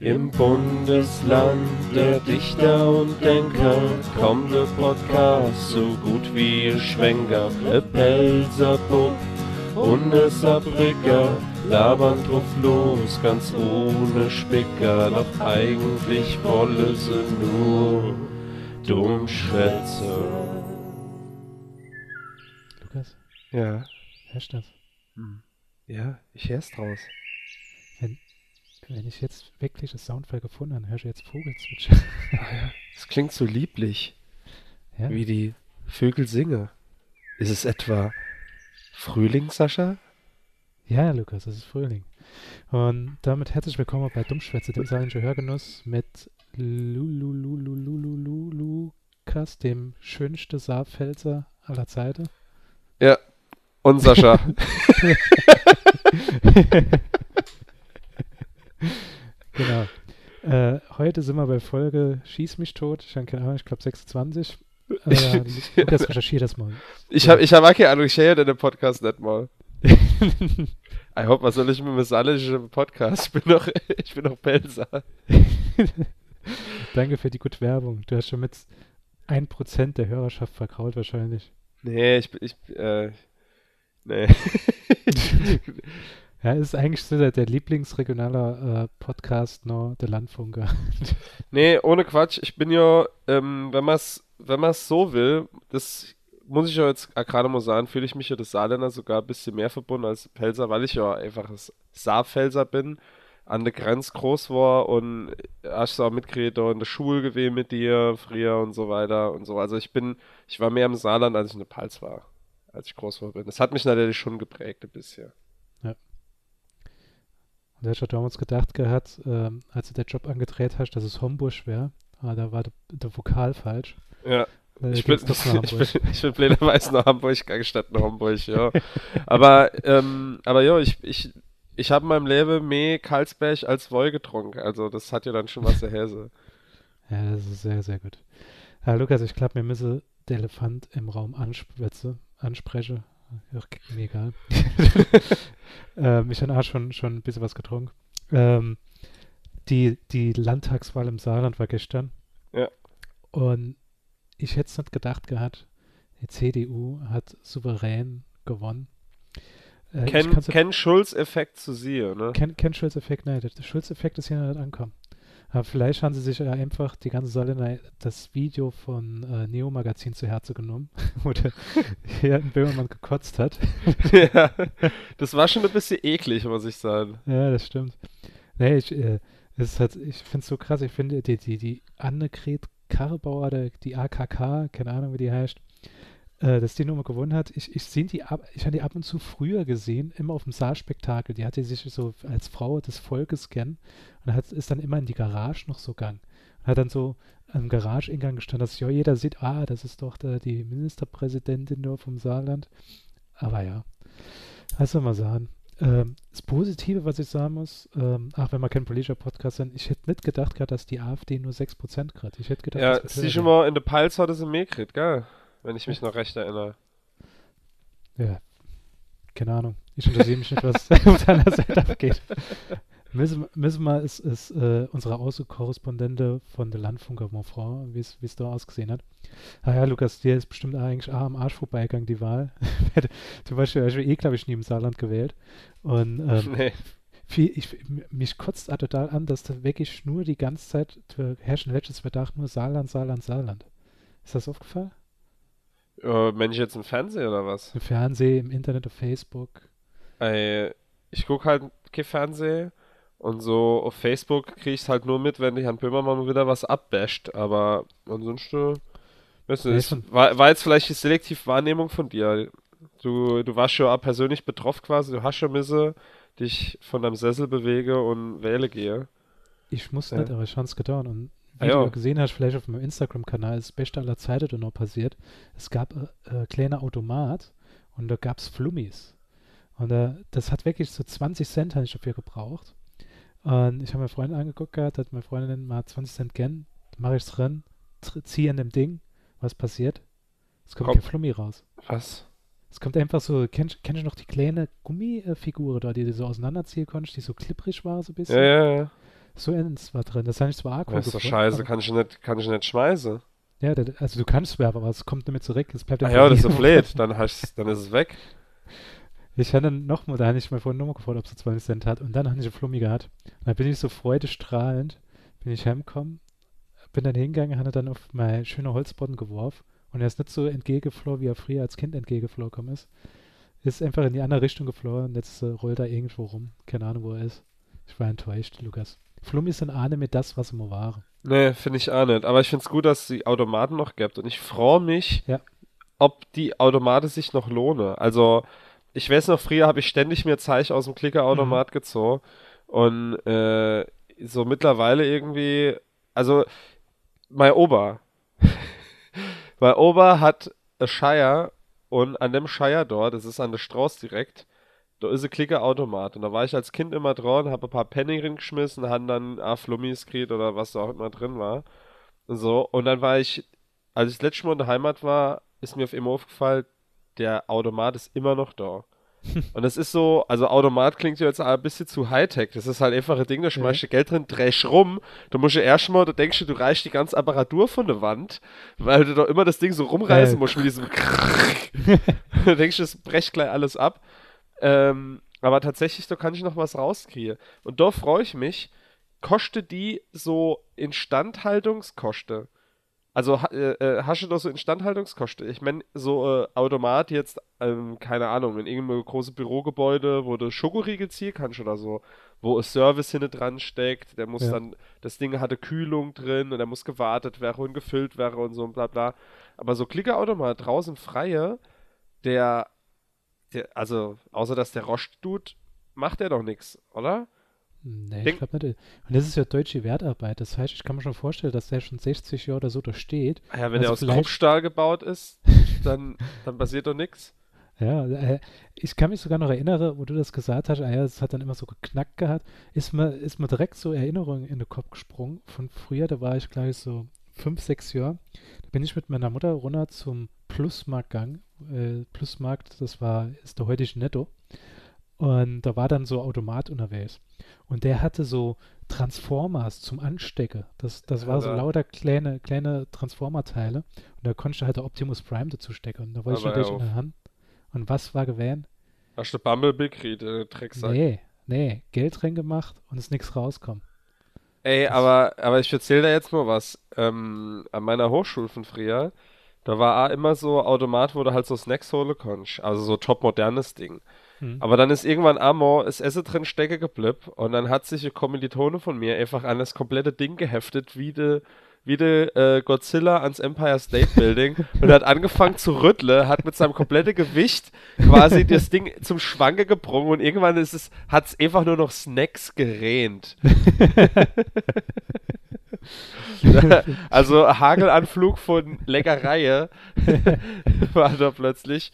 Im Bundesland der Dichter und Denker kommt der Podcast so gut wie ihr Schwenker. E Pelzer Bub und e Saarbrücker labern drauf los, ganz ohne Spicker. Doch eigentlich wolle sie nur Dummschwätze. Lukas, Ja, hörst du das? ja, ich hör's draus. Wenn ich jetzt wirklich das Soundfile gefunden habe, hörst du jetzt Vogelzwitscher. Es klingt so lieblich, ja? wie die Vögel singen. Ist es etwa Frühling, Sascha? ja, Lukas, es ist Frühling. Und damit herzlich willkommen bei Dummschwätze, dem saarländischen Hörgenuss mit Lukas, dem schönsten Saarpfälzer aller Zeiten. Ja. Und Sascha. genau. Äh, heute sind wir bei Folge Schieß mich tot. Ich habe keine Ahnung, ich glaube 26. Äh, Lukas recherchiert das mal. Ich habe ich hab auch keine Ahnung, ich höre den Podcast nicht mal. Ich hoffe, was soll ich mit dem saarländischen Podcast? Ich bin noch, ich bin noch Pelzer. Danke für die gute Werbung. Du hast schon mit 1% der Hörerschaft verkraut wahrscheinlich. Nee, ich bin, ich, äh, nee. Ja, ist eigentlich so der, der Lieblingsregionaler äh, Podcast noch der Landfunker. nee, ohne Quatsch. Ich bin ja, ähm, wenn man es wenn man's so will, das muss ich ja jetzt gerade mal sagen, fühle ich mich ja das Saarländer sogar ein bisschen mehr verbunden als Pelzer, weil ich ja einfach ein Saarpfälzer bin, an der Grenze groß war und hast auch mitgekriegt, in der Schule gewesen mit dir früher und so weiter und so. Also ich bin, ich war mehr im Saarland, als ich in der Palz war, als ich groß war bin. Das hat mich natürlich schon geprägt ein bisschen. Und da hast du damals gedacht gehabt, ähm, als du den Job angedreht hast, dass es Homburg wäre. Aber da war der, der Vokal falsch. Ja. Ich bin, ich Hamburg. bin, ich bin blöderweise nach Hamburg gegangen, statt nach Hamburg, ja. Aber, ähm, aber ja, ich, ich, ich habe in meinem Leben mehr Karlsberg als Woll getrunken. Also, das hat ja dann schon was der Häse. Ja, das ist sehr, sehr gut. Ja, Lukas, ich glaube, wir müssen den Elefant im Raum ansprechen. Ach, mir egal. ähm, ich habe auch schon, schon ein bisschen was getrunken. Ähm, die, die Landtagswahl im Saarland war gestern. Ja. Und ich hätte es nicht gedacht gehabt, die CDU hat souverän gewonnen. Äh, Ken, Ken Schulz-Effekt zu sehen, ne? kein, kein Schulz-Effekt, nein. Der Schulz-Effekt ist hier noch nicht angekommen. Aber vielleicht haben sie sich ja einfach die ganze Saarländer das Video von äh, Neo Magazin zu Herze genommen, wo der hier in Böhmermann gekotzt hat. ja. Das war schon ein bisschen eklig, muss ich sagen. ja, das stimmt. Nee, ich, äh, es ich finde es so krass. Ich finde, die, die, die Annegret Karrebauer, die AKK, keine Ahnung, wie die heißt, äh, dass die Nummer gewonnen hat. Ich, ich sehe die ab, ich habe die ab und zu früher gesehen, immer auf dem Saarspektakel. Die hatte sich so als Frau des Volkes gern und hat, ist dann immer in die Garage noch so gegangen. Und hat dann so am Garageingang gestanden, dass ja jeder sieht, ah, das ist doch der, die Ministerpräsidentin da vom Saarland. Aber ja, was soll man sagen? Ähm, das Positive, was ich sagen muss, ähm, ach, wenn man kein politischer Podcast sind, ich hätte nicht gedacht gehabt, dass die AfD nur 6% kriegt. Ich hätte gedacht, Ja, sein. du mal, in der Palz hat es im Mekrit, gell? Wenn ich mich noch recht erinnere. Ja, keine Ahnung. Ich interessiere mich nicht, was auf deiner Seite abgeht. Wir es, es äh, unsere Außenkorrespondente von der Landfunker Monfrau, wie es wie es da ausgesehen hat. Ah ja, Lukas, dir ist bestimmt eigentlich ah, am Arsch vorbeigegangen, die Wahl. du warst ja eh, glaube ich, nie im Saarland gewählt. Und ähm, nee. viel, ich, mich kotzt auch total an, dass da wirklich nur die ganze Zeit herrschen letztes Verdacht nur Saarland, Saarland, Saarland. Ist das aufgefallen? Äh, Mensch, jetzt im Fernsehen oder was? Im Fernsehen, im Internet, auf Facebook. Ey, ich guck halt kein Fernsehen und so auf Facebook krieg ich's halt nur mit, wenn Herrn Böhmermann wieder was abbasht, aber ansonsten, weißt du, Ja, das war, war jetzt vielleicht die selektive Wahrnehmung von dir. Du, du warst schon auch persönlich betroffen quasi, du hast schon müsse dich von deinem Sessel bewege und wähle gehe. Ich muss Ja. nicht, aber ich habe es getan. Und wie Ah, ja. du gesehen hast, vielleicht auf meinem Instagram-Kanal, ist das Beste aller Zeiten da noch passiert. Es gab äh, äh, kleiner Automat und da gab es Flummis. Und äh, das hat wirklich so 20 Cent habe ich dafür gebraucht. Und ich habe meine Freundin angeguckt gehabt, hat meine Freundin mal 20 Cent gern, mache ich es drin, ziehe an dem Ding, was passiert? Es kommt Komm. kein Flummi raus. Was? Es kommt einfach so, kennst, kennst du noch die kleine Gummifigur da, die du so auseinanderziehen konntest, die so klipprig war so ein bisschen? Ja, ja, ja. So eins war drin. Das habe ich zwar auch Das ist doch scheiße, kann ich nicht, kann ich nicht schmeißen. Ja, das, also du kannst werfen, aber es kommt nicht mehr zurück. Es bleibt Ah ja, das ist so blöd, dann, hast, dann ist es weg. Ich hatte dann nochmal, da habe ich mal vorhin Nummer gefragt, ob sie 20 Cent hat. Und dann habe ich eine Flummi gehabt. Und dann bin ich so freudestrahlend, bin ich heimgekommen, bin dann hingegangen, habe dann auf mein schöner Holzboden geworfen. Und er ist nicht so entgegengeflogen, wie er früher als Kind entgegengeflogen ist. Ist einfach in die andere Richtung geflogen und jetzt äh, rollt er irgendwo rum. Keine Ahnung, wo er ist. Ich war enttäuscht, Lukas. Flummis sind Ahne mit das, was immer waren. Nee, finde ich auch nicht. Aber ich finde es gut, dass es die Automaten noch gibt. Und ich freue mich, Ja. ob die Automaten sich noch lohnen. Also, ich weiß noch, früher habe ich ständig mir Zeich aus dem Klickerautomat gezogen. Und äh, so mittlerweile irgendwie, also, mein Opa, mein Opa hat ein Shire und an dem Shire dort, das ist an der Straße direkt, da ist ein Klickerautomat. Und da war ich als Kind immer dran, habe ein paar Penny geschmissen, haben dann ah, Flummis gekriegt oder was da auch immer drin war. Und so, und dann war ich, als ich das letzte Mal in der Heimat war, ist mir auf immer aufgefallen, der Automat ist immer noch da. Und das ist so, also Automat klingt ja jetzt ein bisschen zu Hightech. Das ist halt einfach ein Ding, da schmeißt du Geld drin, drehst rum. Da musst du erstmal, da denkst du, du reichst die ganze Apparatur von der Wand, weil du doch immer das Ding so rumreißen musst mit diesem Da denkst du, es brecht gleich alles ab. Ähm, aber tatsächlich, da kann ich noch was rauskriegen. Und da freue ich mich, kostet die so Instandhaltungskosten. Also äh, äh, hast du da so Instandhaltungskosten? Ich meine, so äh, Automat jetzt, ähm, keine Ahnung, in irgendeinem großen Bürogebäude, wo du Schokoriegel ziehen kannst oder so, wo ein Service hinten dran steckt, der muss Ja. dann, das Ding hatte Kühlung drin und der muss gewartet werden und gefüllt werden und so und bla bla. Aber so Klickerautomat draußen freie, der, der, also, außer dass der Rost tut, macht der doch nichts, oder? Nee, Denk- ich glaube nicht. Und das ist ja deutsche Wertarbeit. Das heißt, ich kann mir schon vorstellen, dass der schon 60 Jahre oder so da steht. Ja, wenn Also der aus vielleicht- Kruppstahl gebaut ist, dann, dann passiert doch nichts. Ja, äh, ich kann mich sogar noch erinnern, wo du das gesagt hast, ah ja, es hat dann immer so geknackt gehabt, ist mir, ist mir direkt so Erinnerungen in den Kopf gesprungen von früher, da war ich gleich so fünf, sechs Jahre, da bin ich mit meiner Mutter runter zum Plusmarkt gegangen, äh, Plusmarkt, das war, ist der heutige Netto. Und da war dann so Automat unterwegs. Und der hatte so Transformers zum Anstecken, das, das war so lauter kleine, kleine Transformer-Teile. Und da konntest du halt der Optimus Prime dazu stecken. Und da wollte ich natürlich in der Hand. Und was war gewähnt? Hast du Bumblebee gekriegt, äh, Drecksack? Nee, nee, Geld drin gemacht und es nichts rauskommt. Ey, aber, aber ich erzähl da jetzt mal was. Ähm, an meiner Hochschule von früher, da war immer so Automat, wo du halt so Snacks holen konntest. Also so top modernes Ding. Hm. Aber dann ist irgendwann einmal das Essen drin stecke geblieben und dann hat sich eine Kommilitone von mir einfach an das komplette Ding geheftet, wie de, wie de äh, Godzilla ans Empire State Building und hat angefangen zu rütteln, hat mit seinem kompletten Gewicht quasi das Ding zum Schwanke gebrungen und irgendwann ist es, hat es einfach nur noch Snacks gerähnt. also Hagelanflug von Leckereie war da plötzlich.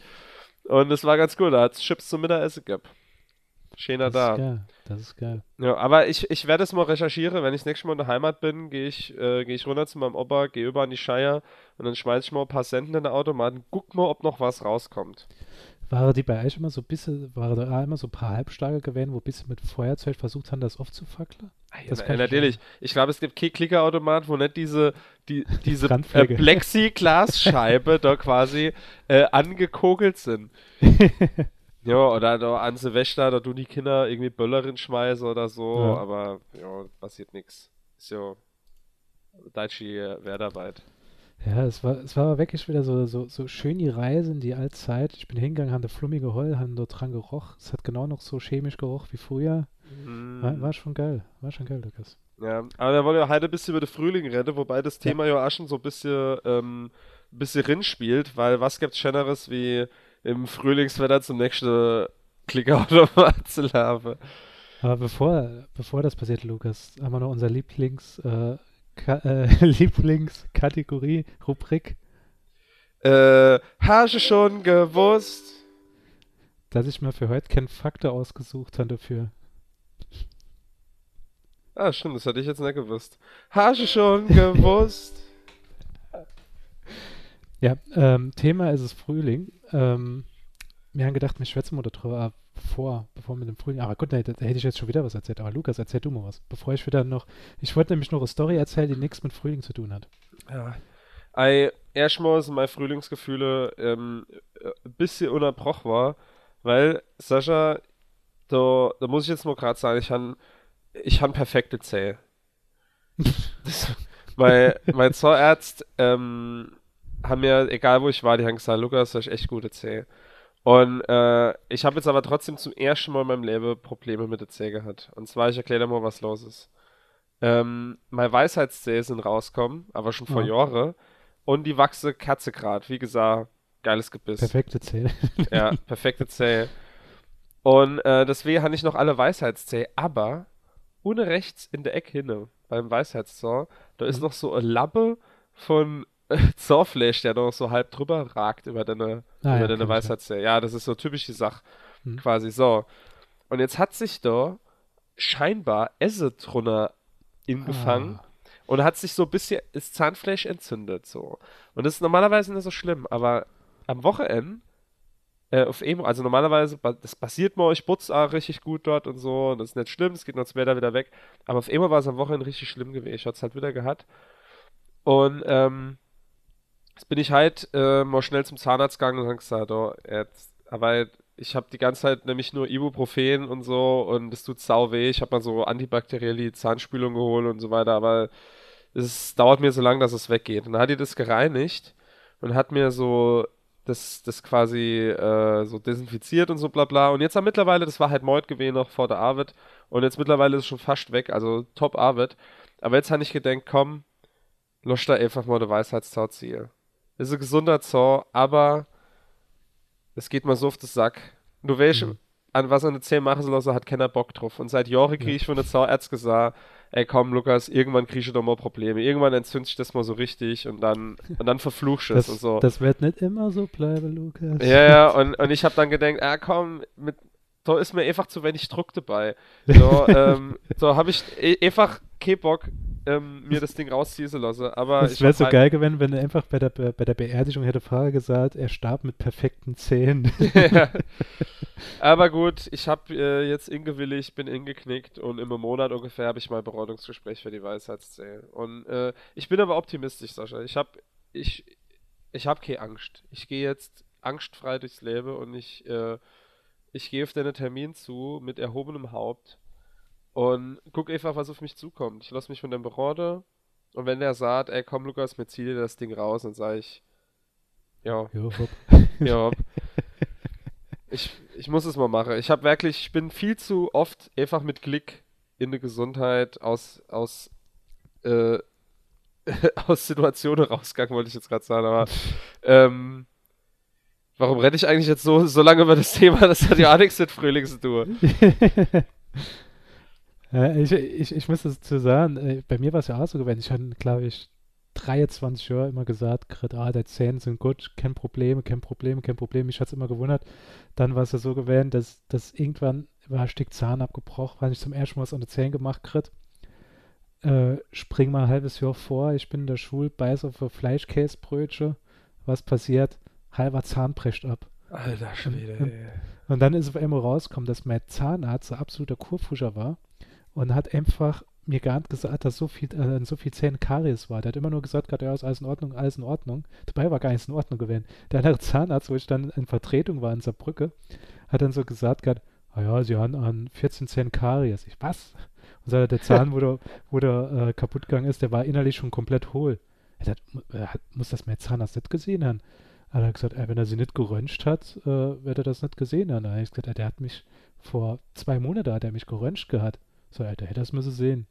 Und es war ganz cool, da hat es Chips zum Mittagessen gehabt. Schöner Das ist da. geil. Das ist geil. Ja, aber ich, ich werde es mal recherchieren. Wenn ich das nächste Mal in der Heimat bin, gehe ich, äh, gehe ich runter zu meinem Opa, gehe über an die Shire und dann schmeiße ich mal ein paar Centen in den Automaten. Guck mal, ob noch was rauskommt. Waren die bei euch immer so ein bisschen, waren da immer so ein paar Halbstarke gewesen, wo ein bisschen mit Feuerzeug versucht haben, das aufzufackeln? Das Na, kann ich natürlich. Ich glaube, es gibt kein Klickerautomat, wo nicht diese, die, diese äh. Plexiglasscheibe da quasi äh, angekokelt sind. Ja, oder da an Silvester, da tun die Kinder irgendwie Böllerin schmeißen oder so, Ja. aber ja, passiert nichts. Ist ja deutsche Wertarbeit. Ja, es war, es war wirklich wieder so, so, so schön die Reise in die Altzeit. Ich bin hingegangen, habe flummige Heul, haben dort dran geroch. Es hat genau noch so chemisch geroch wie früher. War, war schon geil. War schon geil, Lukas. Ja, aber wir wollen ja heute ein bisschen über den Frühling reden, wobei das Thema ja auch schon so ein bisschen, ähm, ein bisschen rin spielt, weil was gibt's Schöneres wie im Frühlingswetter zum nächsten Klickerautomat zu laufen? Aber bevor, bevor das passiert, Lukas, haben wir noch unser Lieblings, äh, äh, Lieblingskategorie, Rubrik, Äh, hast du schon gewusst? dass ich mir für heute keinen Faktor ausgesucht habe dafür. Ah, stimmt, das hatte ich jetzt nicht gewusst. Hast du schon gewusst? Ja, ähm, Thema ist es Frühling. Ähm, wir haben gedacht, wir schwätzen mal darüber, bevor, bevor mit dem Frühling. Aber gut, da, da hätte ich jetzt schon wieder was erzählt. Aber Lukas, erzähl du mal was. Bevor ich wieder noch. Ich wollte nämlich noch eine Story erzählen, die nichts mit Frühling zu tun hat. Ja. I, erstmal sind meine Frühlingsgefühle ähm, ein bisschen unterbrochen war, weil Sascha, da, da muss ich jetzt mal gerade sagen, ich habe ich han perfekte Zähne. mein, mein Zahnarzt ähm, haben mir, egal wo ich war, die haben gesagt, Lukas, du hast echt gute Zähne. Und äh, ich habe jetzt aber trotzdem zum ersten Mal in meinem Leben Probleme mit der Zähne gehabt. Und zwar, ich erkläre dir mal, was los ist. Ähm, meine Weisheitszähne sind rausgekommen, aber schon vor ja. Jahren. Und die wachse Katze grad. Wie gesagt, geiles Gebiss. Perfekte Zähne. ja, perfekte Zähne. Und äh, deswegen habe ich noch alle Weisheitszähne. Aber ohne rechts in der Ecke hinne, beim Weisheitszahn, da ist mhm. noch so ein Lappe von Zahnfleisch, der noch so halb drüber ragt über deine, ah, über ja, deine Weisheitszähne. Ja. das ist so typische Sache. Mhm. Quasi so. Und jetzt hat sich da scheinbar Esse drunter ingefangen. Ah und hat sich so ein bisschen das Zahnfleisch entzündet so. Und das ist normalerweise nicht so schlimm, aber am Wochenende äh, auf Emo, also normalerweise, das passiert mir, ich putze auch richtig gut dort und so, und das ist nicht schlimm, es geht noch später wieder weg, aber auf Emo war es am Wochenende richtig schlimm gewesen, ich hatte es halt wieder gehabt. Und, ähm, jetzt bin ich halt äh, mal schnell zum Zahnarzt gegangen und habe gesagt, oh, jetzt, aber ich habe die ganze Zeit nämlich nur Ibuprofen und so und es tut sau weh. Ich habe mal so antibakterielle Zahnspülung geholt und so weiter, aber es dauert mir so lange, dass es weggeht. Und dann hat die das gereinigt und hat mir so das, das quasi äh, so desinfiziert und so bla bla. Und jetzt haben mittlerweile, das war halt Mord gewesen noch vor der Arbeit und jetzt mittlerweile ist es schon fast weg, also top Arbeit. Aber jetzt habe ich gedacht, komm, lösch da einfach mal eine Weisheitszau ziehen. Ist ein gesunder Zau, aber es geht mal so auf den Sack. Du weißt, mhm. an was er eine 10 machen soll, hat keiner Bock drauf. Und seit Jahren kriege ich von der Zahnarzt gesagt, ey komm Lukas, irgendwann kriege ich doch mal Probleme. Irgendwann entzündet sich das mal so richtig und dann, und dann verfluchst es und so. Das wird nicht immer so bleiben, Lukas. Ja, ja, und, und ich habe dann gedacht, ah komm, mit, da ist mir einfach zu wenig Druck dabei. So, ähm, so habe ich e einfach keinen Bock, ähm, mir das Ding rausziehen lassen. Aber es wäre so halt geil gewesen, wenn er einfach bei der, bei der Beerdigung hätte Frage gesagt, er starb mit perfekten Zähnen. ja. Aber gut, ich habe äh, jetzt ingewilligt, bin ingeknickt und im Monat ungefähr habe ich mein Beratungsgespräch für die Weisheitszähne. Und äh, ich bin aber optimistisch, Sascha. Ich habe ich, ich hab keine Angst. Ich gehe jetzt angstfrei durchs Leben und ich, äh, ich gehe auf deinen Termin zu mit erhobenem Haupt und guck einfach, was auf mich zukommt. Ich lasse mich von dem Berater und wenn der sagt, ey komm Lukas, mir zieh dir das Ding raus, dann sage ich, ja. Ja, hopp. ja. Ich, ich muss es mal machen. Ich habe wirklich, ich bin viel zu oft einfach mit Klick in der Gesundheit aus, aus, äh, aus Situationen rausgegangen, wollte ich jetzt gerade sagen, aber ähm, warum rede ich eigentlich jetzt so, so lange über das Thema? Das hat ja auch nichts mit Frühling zu tun. Äh, ich, ich, ich muss dazu sagen, äh, bei mir war es ja auch so gewesen. Ich hatte, glaube ich, 23 Jahre immer gesagt, ah, die Zähne sind gut, kein Problem, kein Problem, kein Problem. Mich hat es immer gewundert. Dann war es ja so gewesen, dass, dass irgendwann war ein Stück Zahn abgebrochen, weil ich zum ersten Mal was an den Zähnen gemacht krieg. Äh, spring mal ein halbes Jahr vor, ich bin in der Schule, beiß auf ein Fleischkäsebrötchen. Was passiert? Halber Zahn prescht ab. Alter Schwede, und, und, dann ist auf einmal rausgekommen, dass mein Zahnarzt ein absoluter Kurfuscher war und hat einfach mir gar nicht gesagt, dass so viel, äh, so viel Zähne Karies war. Der hat immer nur gesagt, ja, ist alles in Ordnung, alles in Ordnung. Dabei war gar nichts in Ordnung gewesen. Der andere Zahnarzt, wo ich dann in Vertretung war in Saarbrücke, hat dann so gesagt, grad, ah ja, sie haben an 14 Zähnen Karies. Ich, was? Und so, der Zahn, wo der, wo der äh, kaputt gegangen ist, der war innerlich schon komplett hohl. Er hat, er hat, muss das mein Zahnarzt nicht gesehen haben. Hat er gesagt, ey, wenn er sie nicht geröntgt hat, äh, wird er das nicht gesehen haben. Habe ich gesagt, ey, der hat mich vor zwei Monaten hat er mich geröntgt gehabt. So, Alter, hätte das müssen sehen.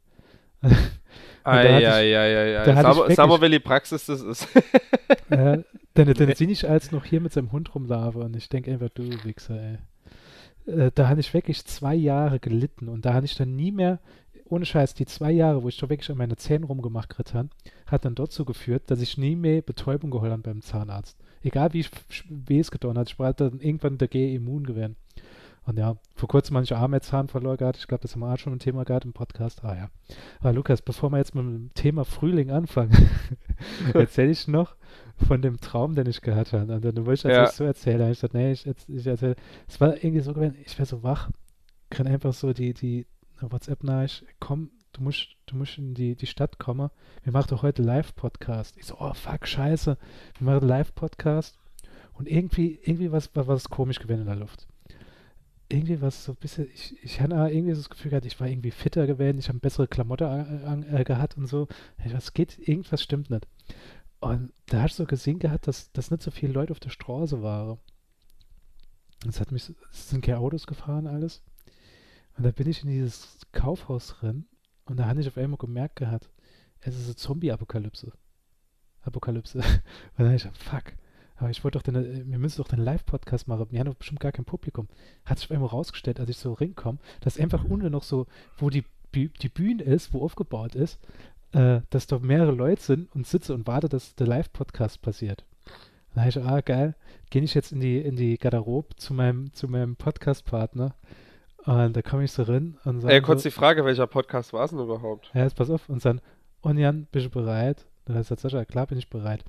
Eieieiei. Welche Praxis das ist. äh, denn, denn sehe ich als noch hier mit seinem Hund rumlaufe und ich denke einfach, du Wichser, ey. Äh, da habe ich wirklich zwei Jahre gelitten und da habe ich dann nie mehr, ohne Scheiß, die zwei Jahre, wo ich da wirklich an meine Zähne rumgemacht habe, hat dann dazu geführt, dass ich nie mehr Betäubung geholt habe beim Zahnarzt. Egal wie ich es getan hat, ich war dann irgendwann dagegen immun gewesen. Und ja, vor kurzem habe ich Ahmed-Zahn verloren gehabt. Ich glaube, das haben wir auch schon ein Thema gehabt im Podcast. Ah ja. Aber Lukas, bevor wir jetzt mit dem Thema Frühling anfangen, erzähle ich noch von dem Traum, den ich gehabt habe. Und dann wollte ich das Ja. so erzählen. Ich dachte, nee, ich, ich erzähle. Es war irgendwie so gewesen, ich wäre so wach, kann einfach so die, die WhatsApp-Nachricht, komm, du musst, du musst in die, die Stadt kommen. Wir machen doch heute Live-Podcast. Ich so, oh fuck, scheiße. Wir machen Live-Podcast. Und irgendwie, irgendwie was, war was komisch gewesen in der Luft. Irgendwie was so ein bisschen, ich, ich auch irgendwie so das Gefühl gehabt, ich war irgendwie fitter gewesen, ich habe bessere Klamotten an, äh, gehabt und so. Was geht, irgendwas stimmt nicht. Und da hast du so gesehen gehabt, dass, dass nicht so viele Leute auf der Straße waren. Es hat mich, es sind keine Autos gefahren, alles. Und da bin ich in dieses Kaufhaus drin und da habe ich auf einmal gemerkt gehabt, es ist eine Zombie-Apokalypse. Apokalypse. Und dann habe ich gedacht, fuck. Aber ich wollte doch den, äh, wir müssen doch den Live-Podcast machen. Wir haben doch bestimmt gar kein Publikum. Hat sich auf einmal rausgestellt, als ich so rinkomme, dass einfach unten noch so, wo die, die Bühne ist, wo aufgebaut ist, äh, dass da mehrere Leute sind und sitze und warte, dass der Live-Podcast passiert. Dann habe ich, ah, geil, gehe ich jetzt in die, in die Garderobe zu meinem, zu meinem Podcast-Partner und da komme ich so rein und sage Ey, kurz so, die Frage, welcher Podcast war es denn überhaupt? ja, jetzt pass auf. Und dann, und Jan, bist du bereit? Dann sagt Sascha, klar bin ich bereit.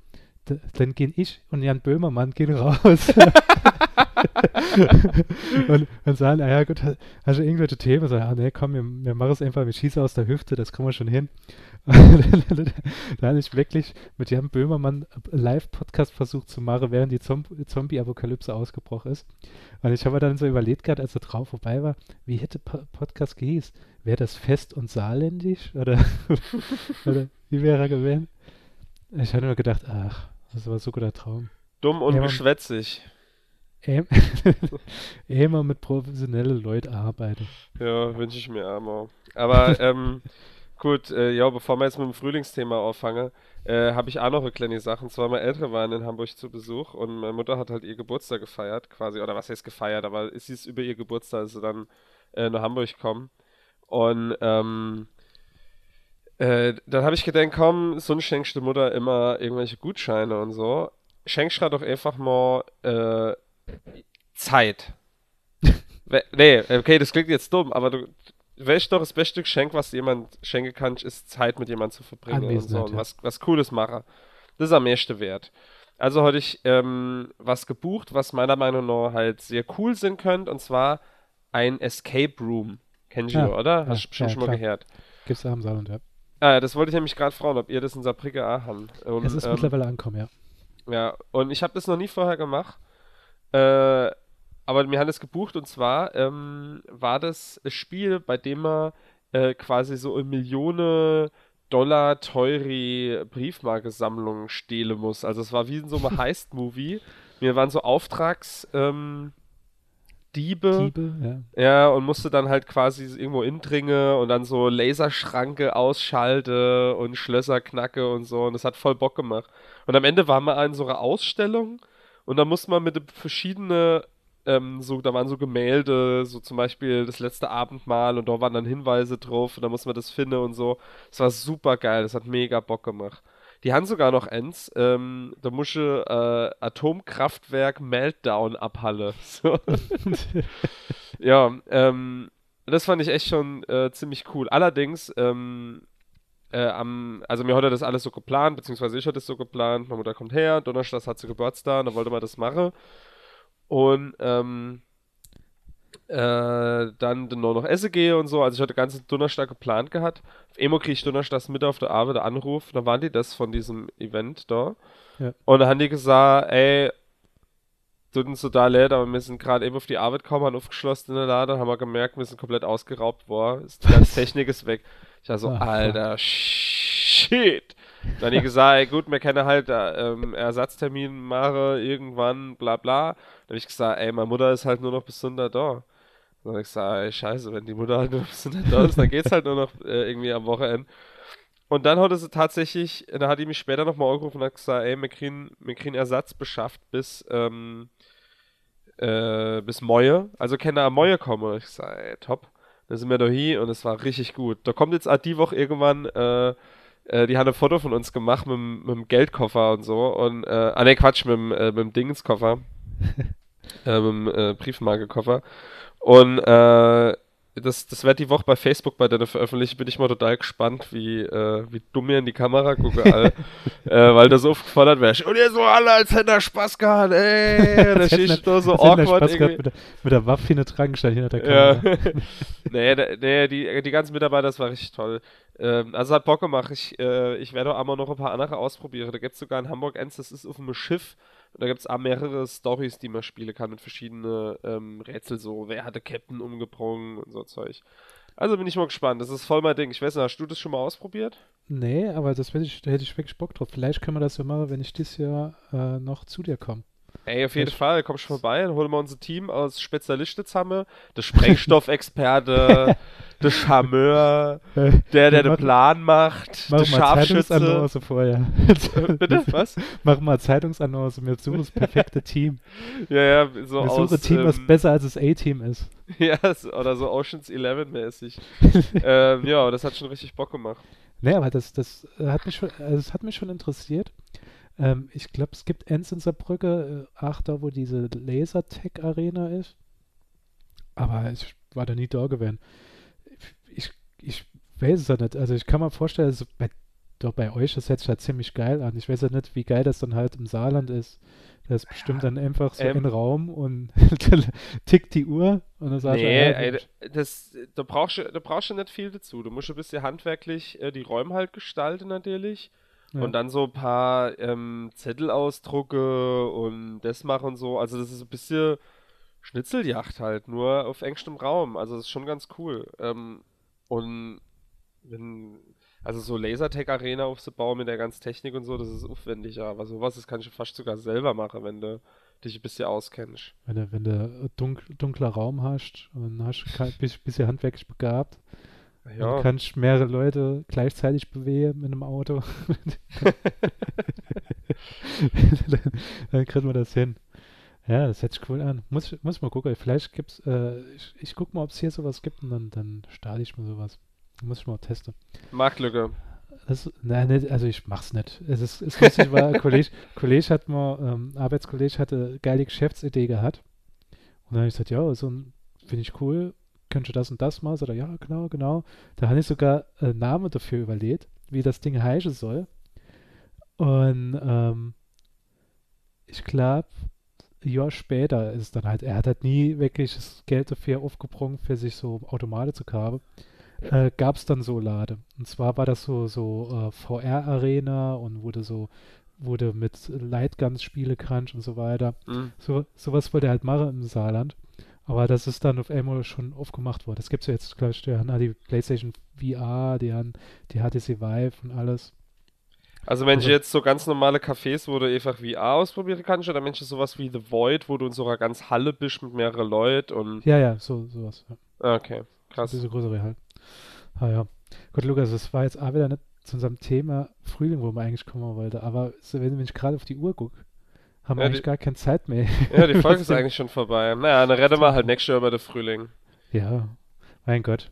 Dann gehen ich und Jan Böhmermann gehen raus. und, und sagen, ah ja gut, ha- hast du irgendwelche Themen? Sagen, ah nee, komm, wir, wir machen es einfach, wir schießen aus der Hüfte, das kriegen wir schon hin. da habe ich wirklich mit Jan Böhmermann Live-Podcast versucht zu machen, während die Zom Zombie-Apokalypse ausgebrochen ist. Und ich habe dann so überlegt gehabt, als er drauf vorbei war, wie hätte Po- Podcast gehieß? Wäre das fest und saarländisch? Oder, oder wie wäre er gewesen? Ich hatte nur gedacht, ach, das war so guter Traum. Dumm und man- geschwätzig. Immer mit professionellen Leuten arbeiten. Ja, wünsche ich mir auch. Aber ähm, gut, äh, ja, bevor wir jetzt mit dem Frühlingsthema auffangen, äh, habe ich auch noch eine kleine Sache. Und zwar, meine Eltern waren in Hamburg zu Besuch und meine Mutter hat halt ihr Geburtstag gefeiert, quasi. Oder was heißt gefeiert, aber es ist über ihr Geburtstag, als sie dann äh, nach Hamburg kommen. Und ähm, äh, dann habe ich gedacht, komm, so schenkst du Mutter immer irgendwelche Gutscheine und so. Schenkst du doch einfach mal äh, Zeit. Nee, okay, das klingt jetzt dumm, aber du, welches doch das beste Geschenk, was jemand schenken kann, ist Zeit mit jemandem zu verbringen und so und was, was Cooles machen. Das ist am meisten wert. Also hatte ich ähm, was gebucht, was meiner Meinung nach halt sehr cool sein könnte, und zwar ein Escape Room. Kennst du, Ja, oder? ja, Hast du bestimmt ja, schon mal klar. gehört. Gibt's da am Saarland, ja. Ah, ja, das wollte ich nämlich gerade fragen, ob ihr das in Saarbrücke auch habt. Und, Es ist ähm, mittlerweile angekommen, ja. ja, und ich habe das noch nie vorher gemacht. Äh, aber wir haben das gebucht und zwar ähm, war das ein Spiel, bei dem man äh, quasi so eine Million Dollar teure Briefmarkensammlung stehlen muss. Also es war wie in so einem Heist-Movie. Wir waren so Auftrags ähm, Diebe. Diebe, ja. Ja, und musste dann halt quasi irgendwo indringen und dann so Laserschranke ausschalte und Schlösser knacke und so. Und das hat voll Bock gemacht. Und am Ende waren wir in so einer Ausstellung und da musste man mit verschiedenen, ähm, so, da waren so Gemälde, so zum Beispiel das letzte Abendmahl und da waren dann Hinweise drauf und da musste man das finden und so. Das war super geil, das hat mega Bock gemacht. Die haben sogar noch eins, ähm, da musste äh, Atomkraftwerk Meltdown abhalle. So. Ja, ähm, das fand ich echt schon äh, ziemlich cool. Allerdings, ähm, äh, am, also mir hat er das alles so geplant, beziehungsweise ich hatte das so geplant. Meine Mutter kommt her, Donnerstag hat sie Geburtstag, da wollte man das machen. Und ähm, äh, dann noch noch essen gehe und so. Also ich hatte ganzen Donnerstag geplant gehabt. Auf Emo kriege ich donnerstags mit auf der Arbeit einen Anruf. Da waren die das von diesem Event da. Ja. Und dann haben die gesagt, ey, tut uns total leid, aber wir sind gerade eben auf die Arbeit gekommen, haben aufgeschlossen in der Lade, haben wir gemerkt, wir sind komplett ausgeraubt worden. Ist, die ganze Technik ist weg. Ich war so, Ach, fuck. alter Shit. Dann die gesagt, ey, gut, wir können halt äh, ähm, Ersatztermin machen, irgendwann, bla bla. Dann habe ich gesagt, ey, meine Mutter ist halt nur noch bis Sonntag da. Dann habe ich gesagt, ey, scheiße, wenn die Mutter halt nur noch bis Sonntag da ist, dann geht's halt nur noch äh, irgendwie am Wochenende. Und dann hat sie tatsächlich, da hat die mich später nochmal angerufen und hat gesagt, ey, wir kriegen, wir kriegen Ersatz beschafft bis, ähm, äh, bis Moje. Also kann er am Moje kommen. Ich sag, ey, top. Dann sind wir da hier und es war richtig gut. Da kommt jetzt auch die Woche irgendwann, äh, äh, die haben ein Foto von uns gemacht mit, dem- mit dem Geldkoffer und so. Und, äh, ah ne, Quatsch, mit dem, äh, mit dem Dingenskoffer. äh, mit dem äh, Briefmarkekoffer. Und äh, das, das wird die Woche bei Facebook bei deiner veröffentlicht. Bin ich mal total gespannt, wie, äh, wie dumm ihr in die Kamera gucke, all, äh, weil das so gefordert wäre. Und ihr so alle, als hätte er Spaß gehabt, ey. Da stehe ich da so awkward Spaß gehabt mit der, mit der Waffe in der Tragenstein hinter der Kamera. Ja. nee, nee die, die ganzen Mitarbeiter, das war richtig toll. Ähm, also hat Bock gemacht. Ich, äh, ich werde auch einmal noch ein paar andere ausprobieren. Da gibt es sogar in Hamburg eins, das ist auf einem Schiff. Und da gibt es auch mehrere Stories, die man spielen kann mit verschiedenen ähm, Rätsel, so wer hatte Captain umgebrungen und so Zeug. Also bin ich mal gespannt. Das ist voll mein Ding. Ich weiß nicht, hast du das schon mal ausprobiert? Nee, aber das ich, da hätte ich wirklich Bock drauf. Vielleicht können wir das ja mal, wenn ich dieses Jahr äh, noch zu dir komme. Ey, auf jeden Fall, komm schon vorbei, dann holen wir unser Team aus Spezialisten zusammen. Der Sprengstoffexperte, der Charmeur, der, der den Plan macht, mach der Scharfschütze. Zeitungsannonce vorher. Bitte, was? Mach mal Zeitungsannonce, wir suchen das perfekte Team. Ja, ja, so wir aus... ein Team, ähm, was besser als das A-Team ist. Ja, oder so Oceans 11 mäßig. ähm, ja, das hat schon richtig Bock gemacht. Nee, aber das, das hat mich schon, also das hat mich schon interessiert. Ähm, ich glaube, es gibt eins in Saarbrücke, äh, ach, da wo diese Lasertech-Arena ist. Aber ich war da nie da gewesen. Ich, ich weiß es ja nicht. Also ich kann mir vorstellen, also bei, doch bei euch, das hört sich halt ziemlich geil an. Ich weiß ja nicht, wie geil das dann halt im Saarland ist. Das ist bestimmt dann einfach so ähm, ein Raum und tickt die Uhr und dann sagt Nee, er, ey, ja, das, da brauchst du da brauchst du nicht viel dazu. Du musst ein bisschen handwerklich äh, die Räume halt gestalten natürlich. Ja. Und dann so ein paar ähm, Zettel ausdrucke und das machen und so. Also das ist ein bisschen Schnitzeljagd halt, nur auf engstem Raum. Also das ist schon ganz cool. Ähm, und wenn, also so Lasertech-Arena aufzubauen mit der ganzen Technik und so, das ist aufwendiger. Aber sowas, das kann ich fast sogar selber machen, wenn du dich ein bisschen auskennst. Wenn du, wenn du dunk, dunkler Raum hast und hast bist ja handwerklich begabt, Ja. Du kannst mehrere Leute gleichzeitig bewegen mit einem Auto. dann, dann kriegen wir das hin. Ja, das hört sich cool an. Muss, ich- muss mal gucken. Vielleicht gibt's, äh, ich, ich guck mal, ob es hier sowas gibt und dann, dann starte ich mal sowas. Muss ich mal testen. Marktlücke. Das, nein, nicht, also ich mach's nicht. Es ist, es ist lustig, weil ein Kollege, Kollege hat mal, ähm, Arbeitskollege hatte eine geile Geschäftsidee gehabt. Und dann habe ich gesagt, ja, so ein- finde ich cool, könnte das und das mal? Sagt er, ja, genau, genau. Da habe ich sogar einen Namen dafür überlegt, wie das Ding heißen soll. Und ähm, ich glaube, ein Jahr später ist es dann halt, er hat halt nie wirklich das Geld dafür aufgebrungen, für sich so Automate zu kaufen. Äh, gab es dann so Lade. Und zwar war das so, so äh, VR-Arena und wurde so, wurde mit Lightguns Spiele crunch und so weiter. Hm. So, sowas wollte er halt machen im Saarland. Aber das ist dann auf einmal schon aufgemacht worden. Das gibt es ja jetzt gleich, die haben die PlayStation VR, die haben die HTC Vive und alles. Also wenn ich jetzt so ganz normale Cafés, wo du einfach VR ausprobieren kannst, oder Menschen sowas wie The Void, wo du in so einer ganz Halle bist mit mehreren Leuten und... Ja, ja, so, sowas. Ja. Ah, Okay, krass. Diese größere halt. Ah ja. Gut, Lukas, das war jetzt auch wieder nicht zu unserem Thema Frühling, wo man eigentlich kommen wollte. Aber wenn ich gerade auf die Uhr gucke, haben wir Ja, eigentlich die- gar keine Zeit mehr. Ja, die Folge ist eigentlich schon vorbei. Naja, dann retten wir halt nächstes Jahr über den Frühling. Ja, mein Gott.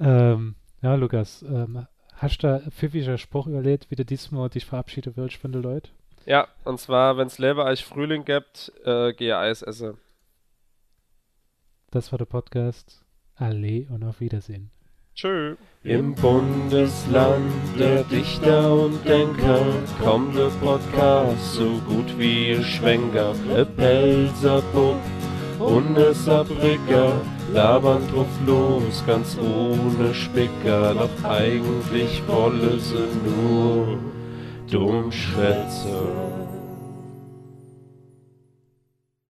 Ähm, ja, Lukas, ähm, hast du da pfiffiger Spruch überlegt, wie du diesmal dich verabschieden willst von den Leuten? Ja, und zwar, wenn es Leber euch Frühling gibt, äh, gehe Eis essen. Das war der Podcast. Allee und auf Wiedersehen. Tschö. Im Bundesland der Dichter und Denker kommt der Podcast so gut wie ein Schwenker. E Pelzerpupp und e Saarbrücker labern drauf los, ganz ohne Spicker. Doch eigentlich wolle sie nur dumm schwätzen.